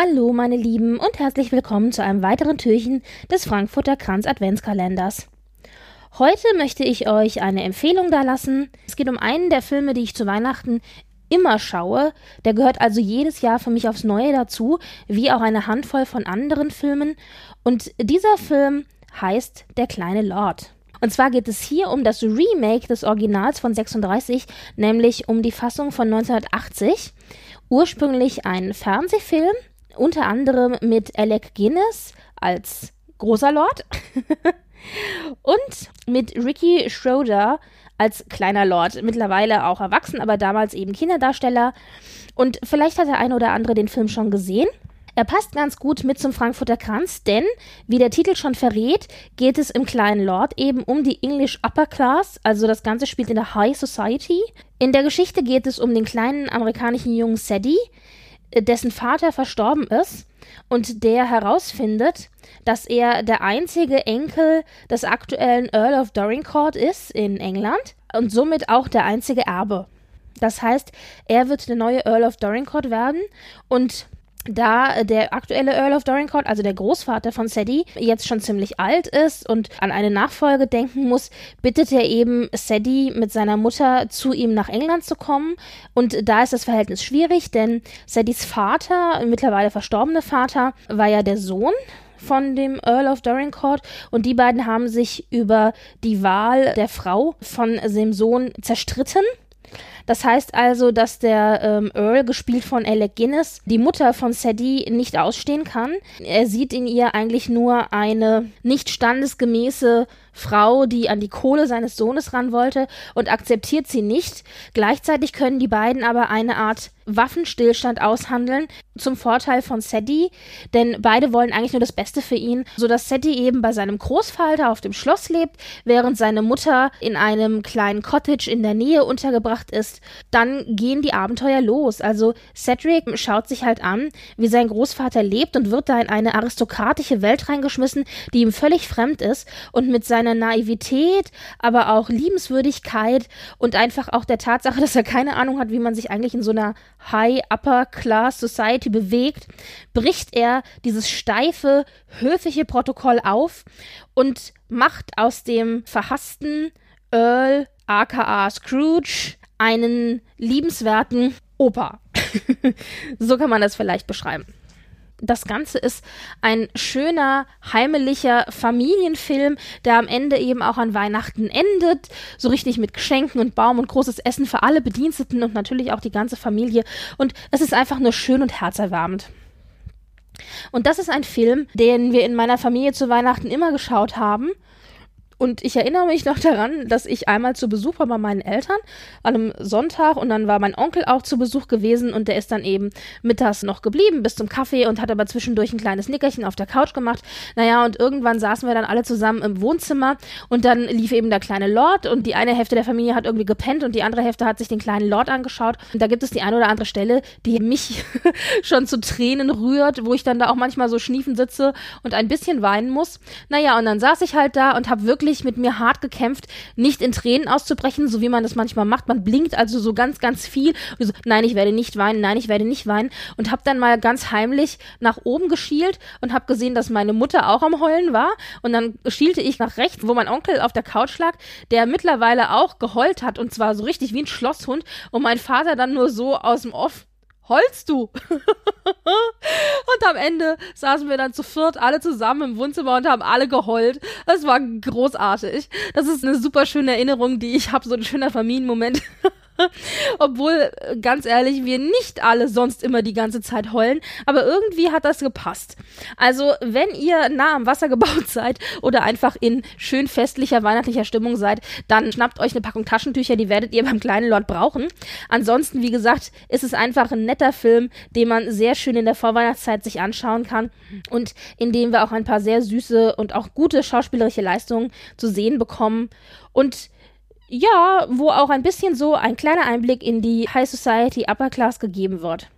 Hallo, meine Lieben, und herzlich willkommen zu einem weiteren Türchen des Frankfurter Kranz Adventskalenders. Heute möchte ich euch eine Empfehlung dalassen. Es geht um einen der Filme, die ich zu Weihnachten immer schaue. Der gehört also jedes Jahr für mich aufs Neue dazu, wie auch eine Handvoll von anderen Filmen. Und dieser Film heißt Der kleine Lord. Und zwar geht es hier um das Remake des Originals von 36, nämlich um die Fassung von 1980. Ursprünglich ein Fernsehfilm, unter anderem mit Alec Guinness als großer Lord und mit Ricky Schroeder als kleiner Lord, mittlerweile auch erwachsen, aber damals eben Kinderdarsteller. Und vielleicht hat der eine oder andere den Film schon gesehen. Er passt ganz gut mit zum Frankfurter Kranz, denn, wie der Titel schon verrät, geht es im kleinen Lord eben um die English Upper Class, also das Ganze spielt in der High Society. In der Geschichte geht es um den kleinen amerikanischen Jungen Sadie, dessen Vater verstorben ist und der herausfindet, dass er der einzige Enkel des aktuellen Earl of Dorincourt ist in England und somit auch der einzige Erbe. Das heißt, er wird der neue Earl of Dorincourt werden und da der aktuelle Earl of Dorincourt, also der Großvater von Sadie, jetzt schon ziemlich alt ist und an eine Nachfolge denken muss, bittet er eben Sadie mit seiner Mutter zu ihm nach England zu kommen. Und da ist das Verhältnis schwierig, denn Sadies Vater, mittlerweile verstorbene Vater, war ja der Sohn von dem Earl of Dorincourt und die beiden haben sich über die Wahl der Frau von dem Sohn zerstritten. Das heißt also, dass der ähm, Earl, gespielt von Alec Guinness, die Mutter von Sadie nicht ausstehen kann. Er sieht in ihr eigentlich nur eine nicht standesgemäße Frau, die an die Kohle seines Sohnes ran wollte und akzeptiert sie nicht. Gleichzeitig können die beiden aber eine Art Waffenstillstand aushandeln zum Vorteil von Sadie, denn beide wollen eigentlich nur das Beste für ihn, sodass Sadie eben bei seinem Großvater auf dem Schloss lebt, während seine Mutter in einem kleinen Cottage in der Nähe untergebracht ist. Dann gehen die Abenteuer los. Also Cedric schaut sich halt an, wie sein Großvater lebt und wird da in eine aristokratische Welt reingeschmissen, die ihm völlig fremd ist und mit seiner Naivität, aber auch Liebenswürdigkeit und einfach auch der Tatsache, dass er keine Ahnung hat, wie man sich eigentlich in so einer High Upper Class Society bewegt, bricht er dieses steife, höfliche Protokoll auf und macht aus dem verhassten Earl aka Scrooge einen liebenswerten Opa. so kann man das vielleicht beschreiben das Ganze ist ein schöner, heimelicher Familienfilm, der am Ende eben auch an Weihnachten endet. So richtig mit Geschenken und Baum und großes Essen für alle Bediensteten und natürlich auch die ganze Familie. Und es ist einfach nur schön und herzerwärmend. Und das ist ein Film, den wir in meiner Familie zu Weihnachten immer geschaut haben. Und ich erinnere mich noch daran, dass ich einmal zu Besuch war bei meinen Eltern an einem Sonntag und dann war mein Onkel auch zu Besuch gewesen und der ist dann eben mittags noch geblieben bis zum Kaffee und hat aber zwischendurch ein kleines Nickerchen auf der Couch gemacht. Naja, und irgendwann saßen wir dann alle zusammen im Wohnzimmer und dann lief eben der kleine Lord und die eine Hälfte der Familie hat irgendwie gepennt und die andere Hälfte hat sich den kleinen Lord angeschaut. Und da gibt es die eine oder andere Stelle, die mich schon zu Tränen rührt, wo ich dann da auch manchmal so schniefen sitze und ein bisschen weinen muss. Naja, und dann saß ich halt da und habe wirklich wirklich mit mir hart gekämpft, nicht in Tränen auszubrechen, so wie man das manchmal macht. Man blinkt also so ganz, ganz viel. So, nein, ich werde nicht weinen, nein, ich werde nicht weinen. Und habe dann mal ganz heimlich nach oben geschielt und habe gesehen, dass meine Mutter auch am Heulen war. Und dann schielte ich nach rechts, wo mein Onkel auf der Couch lag, der mittlerweile auch geheult hat und zwar so richtig wie ein Schlosshund. Und mein Vater dann nur so aus dem Off heulst du? und am Ende saßen wir dann zu viert alle zusammen im Wohnzimmer und haben alle geheult. Das war großartig. Das ist eine super schöne Erinnerung, die ich habe, so ein schöner Familienmoment. Obwohl, ganz ehrlich, wir nicht alle sonst immer die ganze Zeit heulen, aber irgendwie hat das gepasst. Also, wenn ihr nah am Wasser gebaut seid oder einfach in schön festlicher, weihnachtlicher Stimmung seid, dann schnappt euch eine Packung Taschentücher, die werdet ihr beim kleinen Lord brauchen. Ansonsten, wie gesagt, ist es einfach ein netter Film, den man sehr schön in der Vorweihnachtszeit sich anschauen kann und in dem wir auch ein paar sehr süße und auch gute schauspielerische Leistungen zu sehen bekommen. Und ja, wo auch ein bisschen so ein kleiner Einblick in die High Society Upper Class gegeben wird.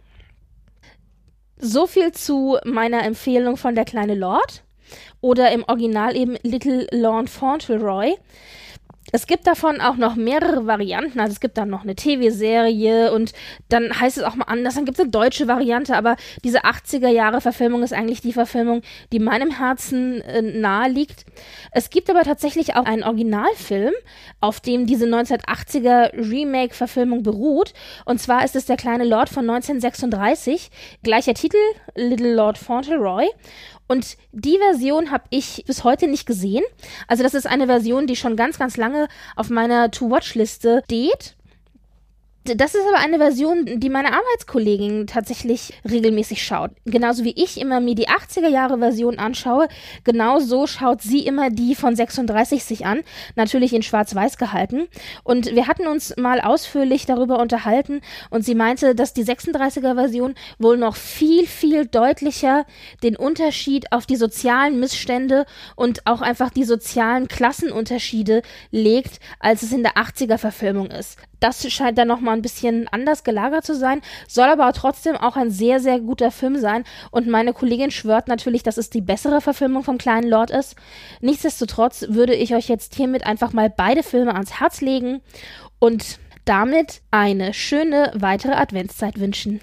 So viel zu meiner Empfehlung von der kleine Lord oder im Original eben Little Lord Fauntleroy. Es gibt davon auch noch mehrere Varianten. Also es gibt dann noch eine TV-Serie und dann heißt es auch mal anders. Dann gibt es eine deutsche Variante, aber diese 80er-Jahre-Verfilmung ist eigentlich die Verfilmung, die meinem Herzen äh, nahe liegt. Es gibt aber tatsächlich auch einen Originalfilm, auf dem diese 1980er Remake-Verfilmung beruht. Und zwar ist es Der kleine Lord von 1936. Gleicher Titel, Little Lord Fauntleroy. Und die Version habe ich bis heute nicht gesehen. Also das ist eine Version, die schon ganz, ganz lange auf meiner To-Watch-Liste steht. Das ist aber eine Version, die meine Arbeitskollegin tatsächlich regelmäßig schaut. Genauso wie ich immer mir die 80er Jahre Version anschaue, genauso schaut sie immer die von 36 sich an, natürlich in schwarz-weiß gehalten. Und wir hatten uns mal ausführlich darüber unterhalten und sie meinte, dass die 36er Version wohl noch viel, viel deutlicher den Unterschied auf die sozialen Missstände und auch einfach die sozialen Klassenunterschiede legt, als es in der 80er Verfilmung ist. Das scheint dann nochmal ein bisschen anders gelagert zu sein, soll aber trotzdem auch ein sehr, sehr guter Film sein. Und meine Kollegin schwört natürlich, dass es die bessere Verfilmung vom kleinen Lord ist. Nichtsdestotrotz würde ich euch jetzt hiermit einfach mal beide Filme ans Herz legen und damit eine schöne weitere Adventszeit wünschen.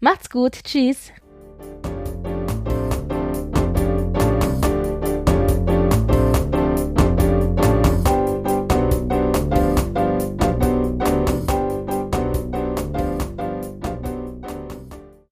Macht's gut, tschüss.